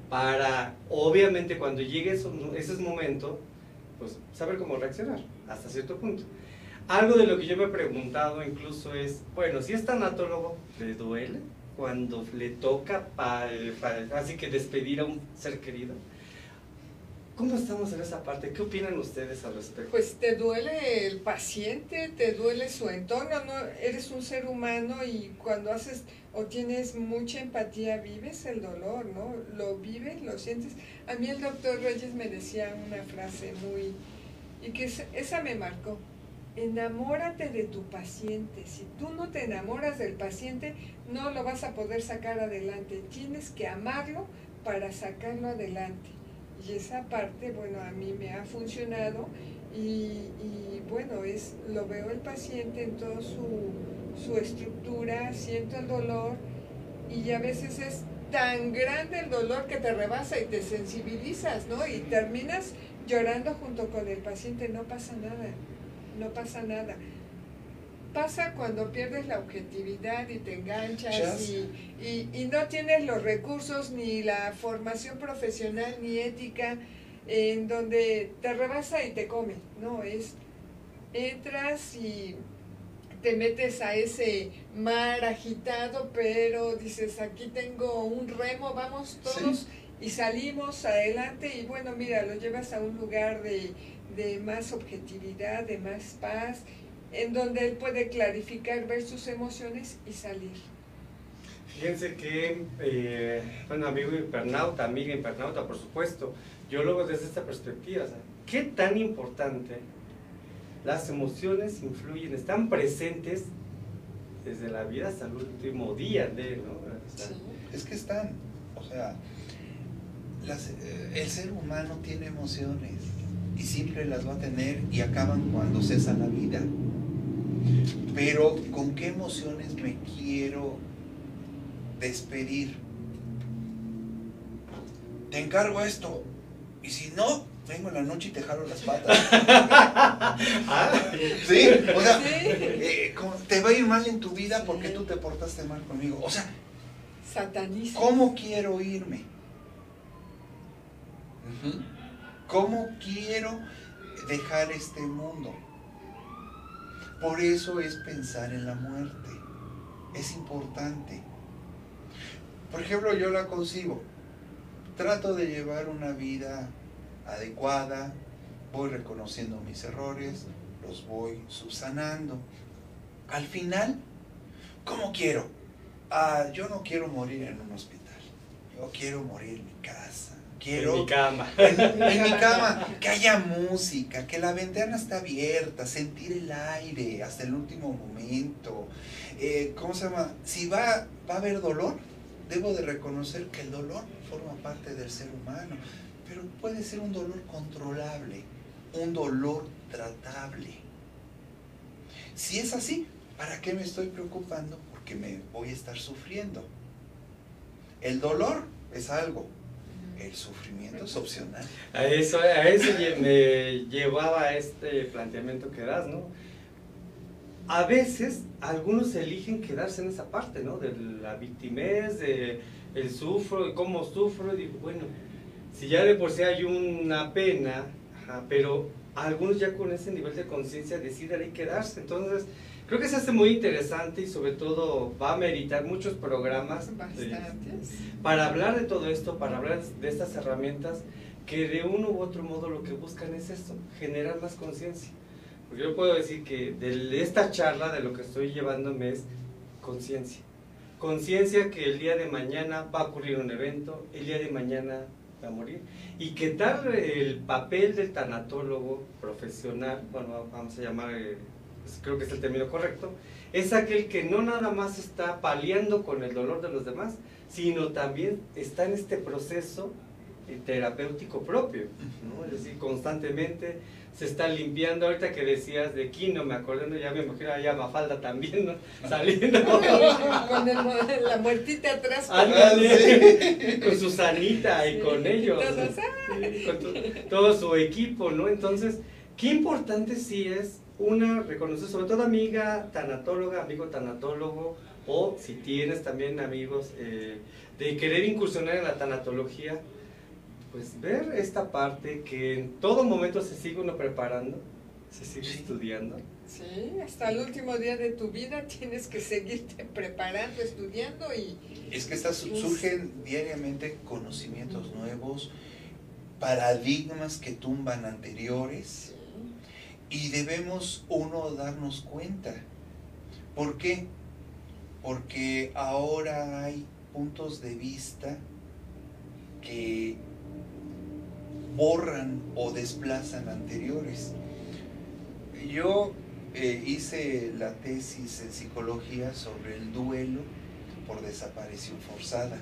para, obviamente, cuando llegue ese momento, pues saber cómo reaccionar, hasta cierto punto. Algo de lo que yo me he preguntado incluso es, bueno, si es tanatólogo, ¿le duele cuando le toca, pa- pa- así que despedir a un ser querido? ¿Cómo estamos en esa parte? ¿Qué opinan ustedes al respecto? pues te duele el paciente, te duele su entorno, no eres un ser humano y cuando haces o tienes mucha empatía vives el dolor, ¿no? Lo vives, lo sientes. A mí el doctor Reyes me decía una frase muy y que es- esa me marcó. Enamórate de tu paciente. Si tú no te enamoras del paciente, no lo vas a poder sacar adelante. Tienes que amarlo para sacarlo adelante. Y esa parte, bueno, a mí me ha funcionado y, y, bueno, es lo veo el paciente en toda su, su estructura, siento el dolor y a veces es tan grande el dolor que te rebasa y te sensibilizas, ¿no? Y terminas llorando junto con el paciente, no pasa nada, no pasa nada. Pasa cuando pierdes la objetividad y te enganchas Chas. y, y, y no tienes los recursos ni la formación profesional ni ética en donde te rebasa y te come, no, es entras y te metes a ese mar agitado, pero dices, aquí tengo un remo, vamos todos y salimos adelante y bueno, mira, lo llevas a un lugar de, de más objetividad, de más paz, en donde él puede clarificar, ver sus emociones y salir. Fíjense que, eh, bueno, amigo internauta, amiga internauta, por supuesto, yo lo veo desde esta perspectiva. o sea, ¿Qué tan importante las emociones influyen, están presentes desde la vida hasta el último día de, ¿no? O sea, Es que están, o sea, las- eh, el ser humano tiene emociones y siempre las va a tener y acaban cuando cesa la vida. Pero ¿con qué emociones me quiero despedir? Te encargo esto y si no, vengo en la noche y te jalo las patas. Ah, ¿Sí? O sea, Sí. eh, como te va a ir mal en tu vida porque tú te portaste mal conmigo. O sea, Sataniza. ¿Cómo quiero irme? Ujú. ¿Cómo quiero dejar este mundo? Por eso es pensar en la muerte. Es importante. Por ejemplo, yo la concibo. Trato de llevar una vida adecuada, voy reconociendo mis errores, los voy subsanando. Al final, ¿cómo quiero? Ah, yo no quiero morir en un hospital. Yo quiero morir en mi casa. Quiero en mi cama. en, en mi cama, que haya música, que la ventana está abierta, sentir el aire hasta el último momento. Eh, ¿Cómo se llama? Si va, va a haber dolor, debo de reconocer que el dolor forma parte del ser humano, pero puede ser un dolor controlable, un dolor tratable. Si es así, ¿para qué me estoy preocupando? Porque me voy a estar sufriendo. El dolor es algo, el sufrimiento es opcional. A eso, a eso me llevaba este planteamiento que das, ¿no? A veces algunos eligen quedarse en esa parte, ¿no? De la victimez, de el sufro, y cómo sufro, y digo, bueno, si ya de por sí hay una pena, pero algunos ya con ese nivel de conciencia deciden ahí quedarse, entonces creo que se hace muy interesante y sobre todo va a meritar muchos programas para hablar de todo esto, para hablar de estas herramientas que de uno u otro modo lo que buscan es esto, generar más conciencia. Porque yo puedo decir que de esta charla de lo que estoy llevándome es conciencia. Conciencia que el día de mañana va a ocurrir un evento, el día de mañana va a morir. Y que dar el papel del tanatólogo profesional, bueno, vamos a llamar eh, creo que es el término correcto, es aquel que no nada más está paliando con el dolor de los demás, sino también está en este proceso eh, terapéutico propio, ¿no? es decir, constantemente se está limpiando, ahorita que decías de Kino, me acordé, ya me imagino a Mafalda también, ¿no? Saliendo. con la muertita atrás. con Susanita y con ellos. con todo su equipo, ¿no? Entonces, qué importante sí es una, reconocer, sobre todo amiga tanatóloga, amigo tanatólogo, o si tienes también amigos eh, de querer incursionar en la tanatología, pues ver esta parte que en todo momento se sigue uno preparando, se sigue estudiando. Sí, hasta el último día de tu vida tienes que seguirte preparando, estudiando y... Es que estas, surgen diariamente conocimientos nuevos, paradigmas que tumban anteriores y debemos uno darnos cuenta. ¿Por qué? Porque ahora hay puntos de vista que borran o desplazan anteriores. Yo eh, hice la tesis en psicología sobre el duelo por desaparición forzada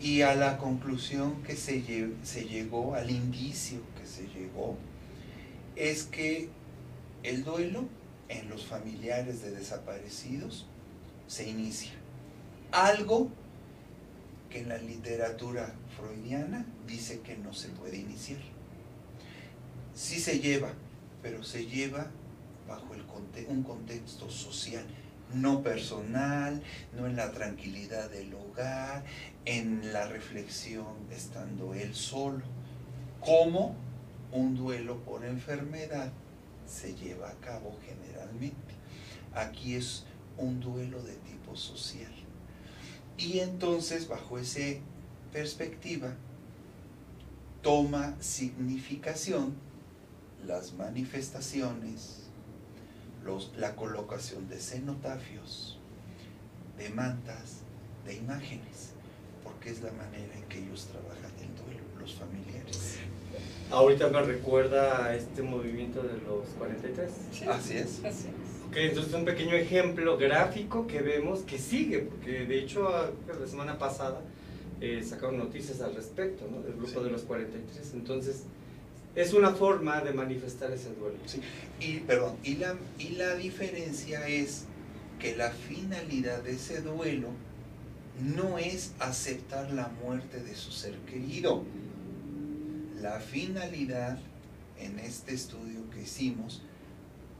y a la conclusión que se, se llegó, al indicio que se llegó, es que el duelo en los familiares de desaparecidos se inicia. Algo que en la literatura freudiana dice que no se puede iniciar. Sí se lleva, pero se lleva bajo el un contexto social, no personal, no en la tranquilidad del hogar, en la reflexión estando él solo. ¿Cómo? Un duelo por enfermedad se lleva a cabo generalmente. Aquí es un duelo de tipo social. Y entonces, bajo esa perspectiva, toma significación las manifestaciones, la colocación de cenotafios, de mantas, de imágenes, porque es la manera en que ellos trabajan el duelo, los familiares. Ahorita me recuerda a este movimiento de los 43. Así es. Así Ok, entonces un pequeño ejemplo gráfico que vemos que sigue, porque de hecho la semana pasada eh, sacaron noticias al respecto, ¿no? Del grupo de los 43. Entonces, es una forma de manifestar ese duelo. Sí. Y, perdón, y la, y la diferencia es que la finalidad de ese duelo no es aceptar la muerte de su ser querido la finalidad en este estudio que hicimos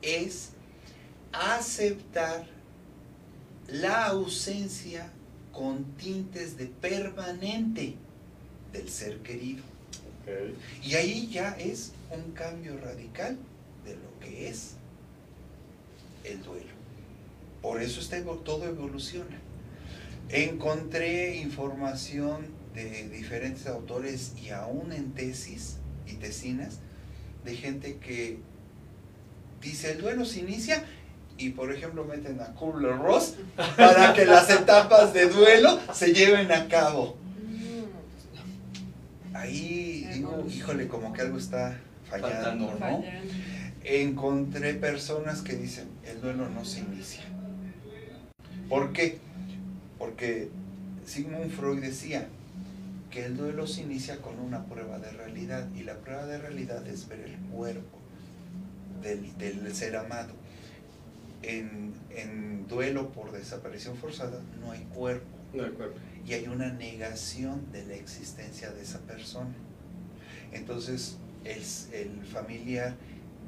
es aceptar la ausencia con tintes de permanente del ser querido. Y ahí ya es un cambio radical de lo que es el duelo. Por eso este, todo evoluciona. Encontré información de diferentes autores y aún en tesis y tesinas de gente que dice el duelo se inicia y por ejemplo meten a Kubler Ross para que las etapas de duelo se lleven a cabo. Ahí digo, híjole, como que algo está fallando, ¿no? Encontré personas que dicen, el duelo no se inicia. ¿Por qué? Porque Sigmund Freud decía, que el duelo se inicia con una prueba de realidad y la prueba de realidad es ver el cuerpo del, ser amado. En, duelo por desaparición forzada no hay cuerpo. No hay cuerpo. y hay una negación de la existencia de esa persona. Entonces, el, el familiar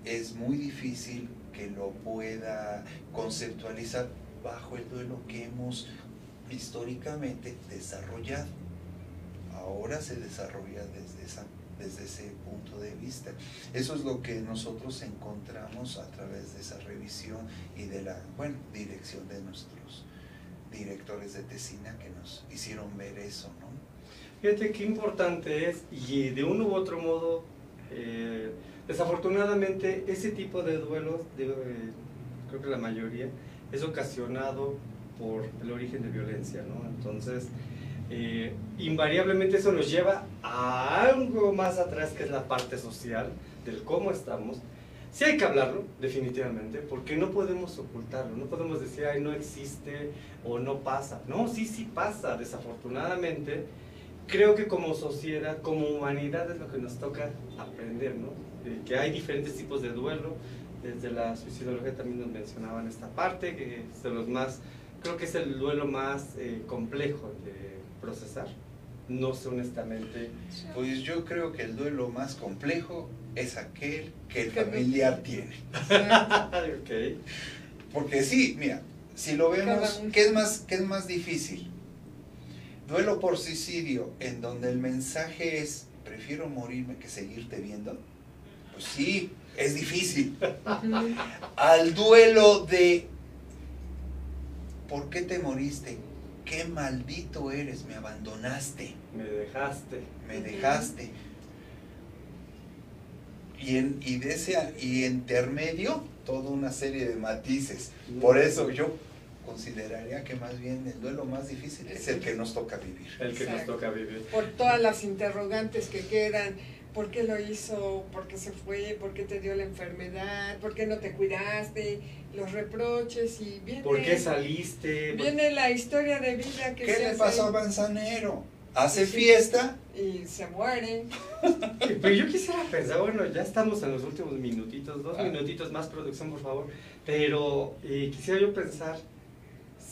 es muy difícil que lo pueda conceptualizar bajo el duelo que hemos históricamente desarrollado. Ahora se desarrolla desde, esa, desde ese punto de vista. Eso es lo que nosotros encontramos a través de esa revisión y de la bueno, dirección de nuestros directores de Tesina que nos hicieron ver eso. ¿no? Fíjate qué importante es y de uno u otro modo, eh, desafortunadamente ese tipo de duelos, de, creo que la mayoría, es ocasionado por el origen de violencia, ¿no? Entonces, eh, invariablemente eso nos lleva a algo más atrás que es la parte social, del cómo estamos. Sí hay que hablarlo, definitivamente, porque no podemos ocultarlo, no podemos decir, ay, no existe o no pasa. No, sí, sí pasa, desafortunadamente. Creo que como sociedad, como humanidad es lo que nos toca aprender, ¿no? que hay diferentes tipos de duelo, desde la suicidología también nos mencionaban esta parte, que es de los más, creo que es el duelo más eh, complejo de procesar. No sé honestamente. Pues yo creo que el duelo más complejo es aquel que el familiar tiene. okay. Porque sí, mira, si lo vemos, ¿qué es, más, ¿qué es más difícil? Duelo por suicidio, en donde el mensaje es, prefiero morirme que seguirte viendo. Pues sí, es difícil. Al duelo de, ¿por qué te moriste? Qué maldito eres, me abandonaste. Me dejaste. Me dejaste. Y, en, y, de ese, y intermedio, toda una serie de matices. Por eso yo consideraría que más bien el duelo más difícil es el que nos toca vivir. El que nos toca vivir. Por todas las interrogantes que quedan ¿Por qué lo hizo? ¿Por qué se fue? ¿Por qué te dio la enfermedad? ¿Por qué no te cuidaste? Los reproches y viene... ¿Por qué saliste? Viene la historia de vida que ¿Qué le pasó a Manzanero? Hace fiesta y se muere. Pero yo quisiera pensar, bueno, ya estamos en los últimos minutitos, dos ah. minutitos más producción, por favor. Pero eh, quisiera yo pensar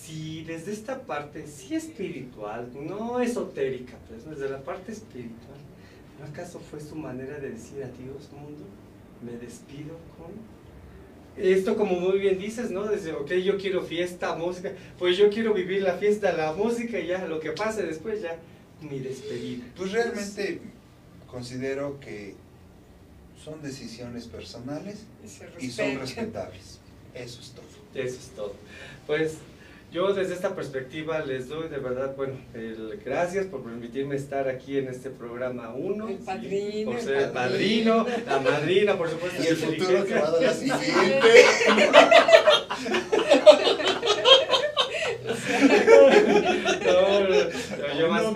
si desde esta parte, sí espiritual, no esotérica, pues desde la parte espiritual, ¿Acaso fue su manera de decir adiós mundo? Me despido con... Esto como muy bien dices, ¿no? Desde, ok, yo quiero fiesta, música, pues yo quiero vivir la fiesta, la música y ya, lo que pase después ya, mi despedida. Pues realmente considero que son decisiones personales y son respetables. Eso es todo. Eso es todo. Pues yo desde esta perspectiva les doy de verdad, bueno, el, gracias por permitirme estar aquí en este programa 1. El padrino. por ser el padrino, la madrina, por supuesto. Y el futuro que va a dar la siguiente. no, yo más no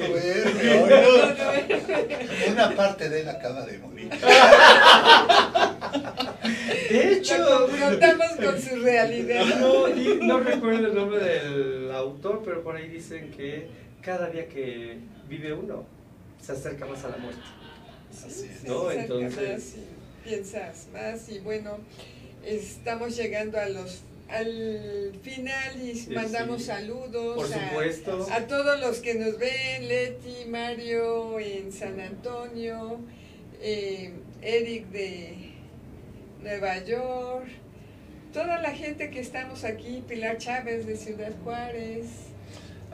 Una parte de él acaba de morir. De hecho, lo confrontamos con su realidad. No, no recuerdo el nombre del autor, pero por ahí dicen que cada día que vive uno se acerca más a la muerte. Así es. ¿No? Entonces. piensas más y bueno, estamos llegando a los al final y mandamos saludos a, a, todos los que nos ven, Leti, Mario en San Antonio, eh, Eric de Nueva York, toda la gente que estamos aquí, Pilar Chávez de Ciudad Juárez.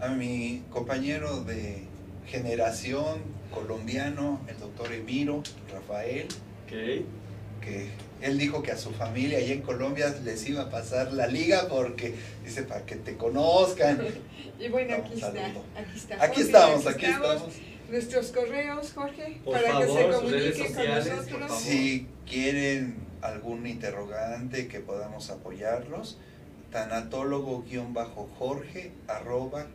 A mi compañero de generación colombiano, el doctor Emiro Rafael, que él dijo que a su familia allá en Colombia les iba a pasar la liga porque dice para que te conozcan. y bueno, aquí, está, aquí está. Aquí estamos, aquí estamos. Nuestros correos, Jorge, para que se comuniquen con nosotros. Si quieren algún interrogante que podamos apoyarlos, tanatólogo-jorge arroba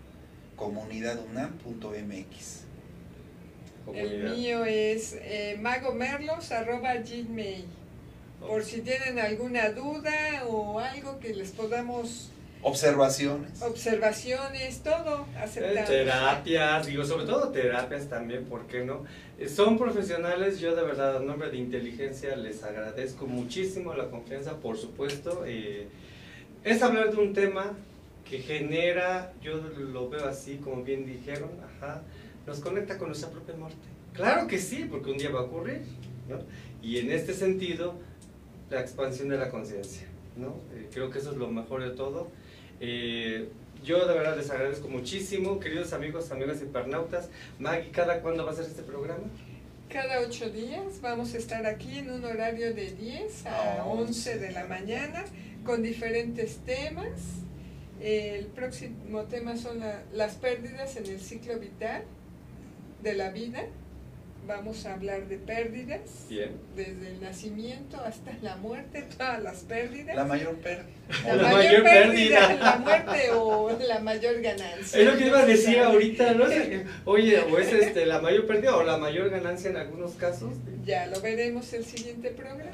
comunidadunam.mx. El mío es eh, magomerlos arroba gmail. Por si tienen alguna duda o algo que les podamos Observaciones. Observaciones, todo aceptamos. Terapias, digo, sobre todo terapias también, ¿por qué no? Eh, son profesionales, yo de verdad, en nombre de inteligencia, les agradezco muchísimo la confianza, por supuesto. Eh, es hablar de un tema que genera, yo lo veo así, como bien dijeron, ajá, nos conecta con nuestra propia muerte. Claro que sí, porque un día va a ocurrir, ¿no? Y en este sentido, la expansión de la conciencia, ¿no? Eh, creo que eso es lo mejor de todo. Eh, yo de verdad les agradezco muchísimo, queridos amigos, amigas hipernautas. Maggie, ¿cada cuándo va a ser este programa? Cada ocho días vamos a estar aquí en un horario de 10 a 11 de la mañana con diferentes temas. El próximo tema son las pérdidas en el ciclo vital de la vida vamos a hablar de pérdidas. Desde el nacimiento hasta la muerte, todas las pérdidas. La mayor pérdida. La, mayor, pérdida, La muerte o la mayor ganancia. Es lo que iba a decir ahorita, ¿no? Oye, o es este, la mayor pérdida o la mayor ganancia en algunos casos. Ya lo veremos el siguiente programa.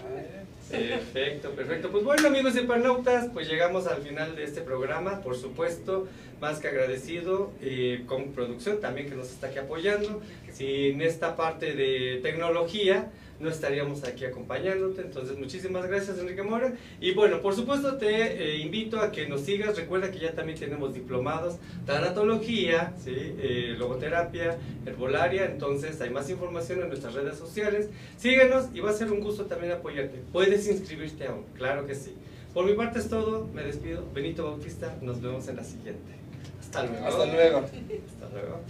Perfecto, perfecto. Pues bueno, amigos de Panautas, pues llegamos al final de este programa, por supuesto, más que agradecido eh, con producción también que nos está aquí apoyando. Sin esta parte de tecnología, no estaríamos aquí acompañándote. Entonces, muchísimas gracias, Enrique Mora. Y bueno, por supuesto, te eh, invito a que nos sigas. Recuerda que ya también tenemos diplomados, tanatología, ¿sí? Eh, logoterapia, herbolaria. Entonces, hay más información en nuestras redes sociales. Síguenos y va a ser un gusto también apoyarte. Puedes inscribirte aún, claro que sí. Por mi parte es todo. Me despido. Benito Bautista. Nos vemos en la siguiente. Hasta luego. Hasta luego. Hasta luego.